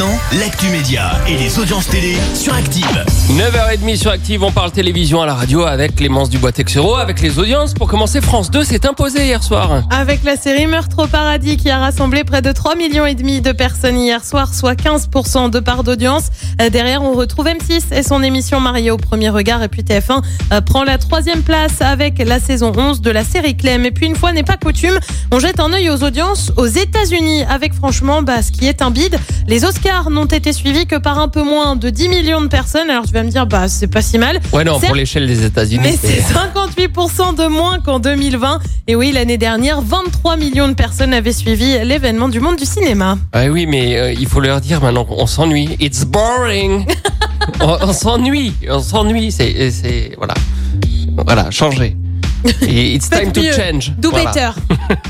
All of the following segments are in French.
Maintenant, l'actu média et les audiences télé sur Active. 9h30 sur Active, on parle télévision à la radio avec Clémence Dubois-Texero, avec les audiences. Pour commencer, France 2 s'est imposé hier soir. Avec la série Meurtre au paradis qui a rassemblé près de 3 millions et demi de personnes hier soir, soit 15% de part d'audience. Euh, Derrière, on retrouve M6 et son émission Mariée au premier regard. Et puis TF1 euh, prend la troisième place avec la saison 11 de la série Clem. Et puis une fois n'est pas coutume, on jette un œil aux audiences aux États-Unis avec franchement bah, ce qui est un bide. Les Oscars n'ont été suivis que par un peu moins de 10 millions de personnes. Alors tu vas me dire, bah c'est pas si mal. Ouais, non, pour l'échelle des États-Unis. mais c'est- c'est 58% de moins qu'en 2020. Et oui, l'année dernière, 23 millions de personnes avaient suivi l'événement du monde du cinéma. Ah oui, mais euh, il faut leur dire maintenant, on s'ennuie. It's boring. on s'ennuie, on s'ennuie. C'est, voilà, voilà, changer. It's time to mieux. change. Do Voilà. better.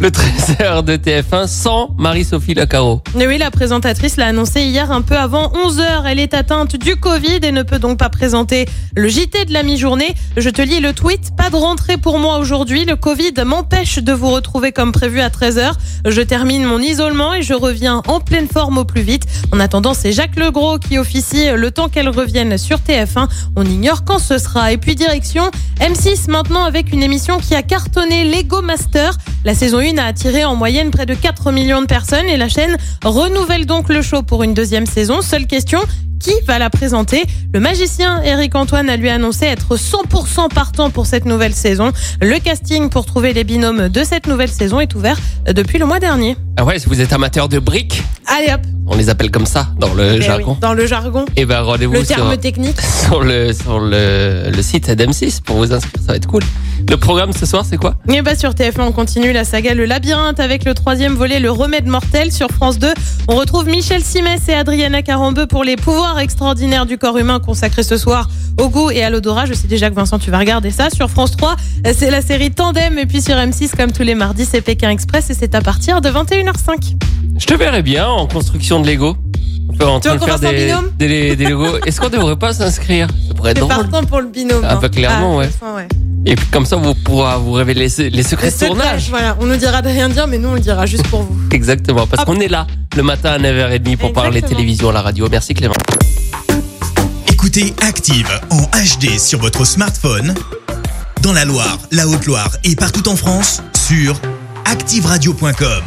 Le 13h de TF1 sans Marie-Sophie Lacaro. Oui, la présentatrice l'a annoncé hier un peu avant 11h. Elle est atteinte du Covid et ne peut donc pas présenter le JT de la mi-journée. Je te lis le tweet. Pas de rentrée pour moi aujourd'hui. Le Covid m'empêche de vous retrouver comme prévu à 13h. Je termine mon isolement et je reviens en pleine forme au plus vite. En attendant, c'est Jacques Legros qui officie le temps qu'elle revienne sur TF1. On ignore quand ce sera. Et puis direction M6 maintenant avec une émission qui a cartonné Lego Master. La saison 1 a attiré en moyenne près de 4 millions de personnes et la chaîne renouvelle donc le show pour une deuxième saison. Seule question, qui va la présenter? Le magicien Eric Antoine a lui annoncé être 100% partant pour cette nouvelle saison. Le casting pour trouver les binômes de cette nouvelle saison est ouvert depuis le mois dernier. Ah ouais, si vous êtes amateur de briques, Allez hop, on les appelle comme ça dans le Eh jargon. oui, dans le jargon, Et ben rendez-vous sur, technique. sur le sur le, le site d'M6 pour vous inscrire, ça va être cool. Le programme ce soir, c'est quoi? Et bah sur TF1, on continue la saga Le Labyrinthe avec le troisième volet, Le Remède Mortel. Sur France 2, on retrouve Michel Simès et Adriana Carambeu pour les pouvoirs extraordinaires du corps humain consacrés ce soir au goût et à l'odorat. Je sais déjà que Vincent, tu vas regarder ça. Sur France 3, c'est la série Tandem. Et puis sur M6, comme tous les mardis, c'est Pékin Express et c'est à partir de 21h05. Je te verrais bien en construction de Lego. On peut en Tu veux train de qu'on faire fasse un des, binôme des, des Lego. Est-ce qu'on devrait pas s'inscrire Ça pourrait être drôle. partant pour le binôme. Ah, hein. bah, clairement, ouais. franchement, ouais. Et puis comme ça, vous pourrez vous révéler les, se- les secrets de tournage. Voilà, on nous dira de rien dire, mais nous on le dira juste pour vous. Exactement, parce qu'on est là le matin à 9h30 pour parler télévision à la radio. Merci Clément. Écoutez Active en HD sur votre smartphone, dans la Loire, la Haute-Loire et partout en France, sur activeradio.com.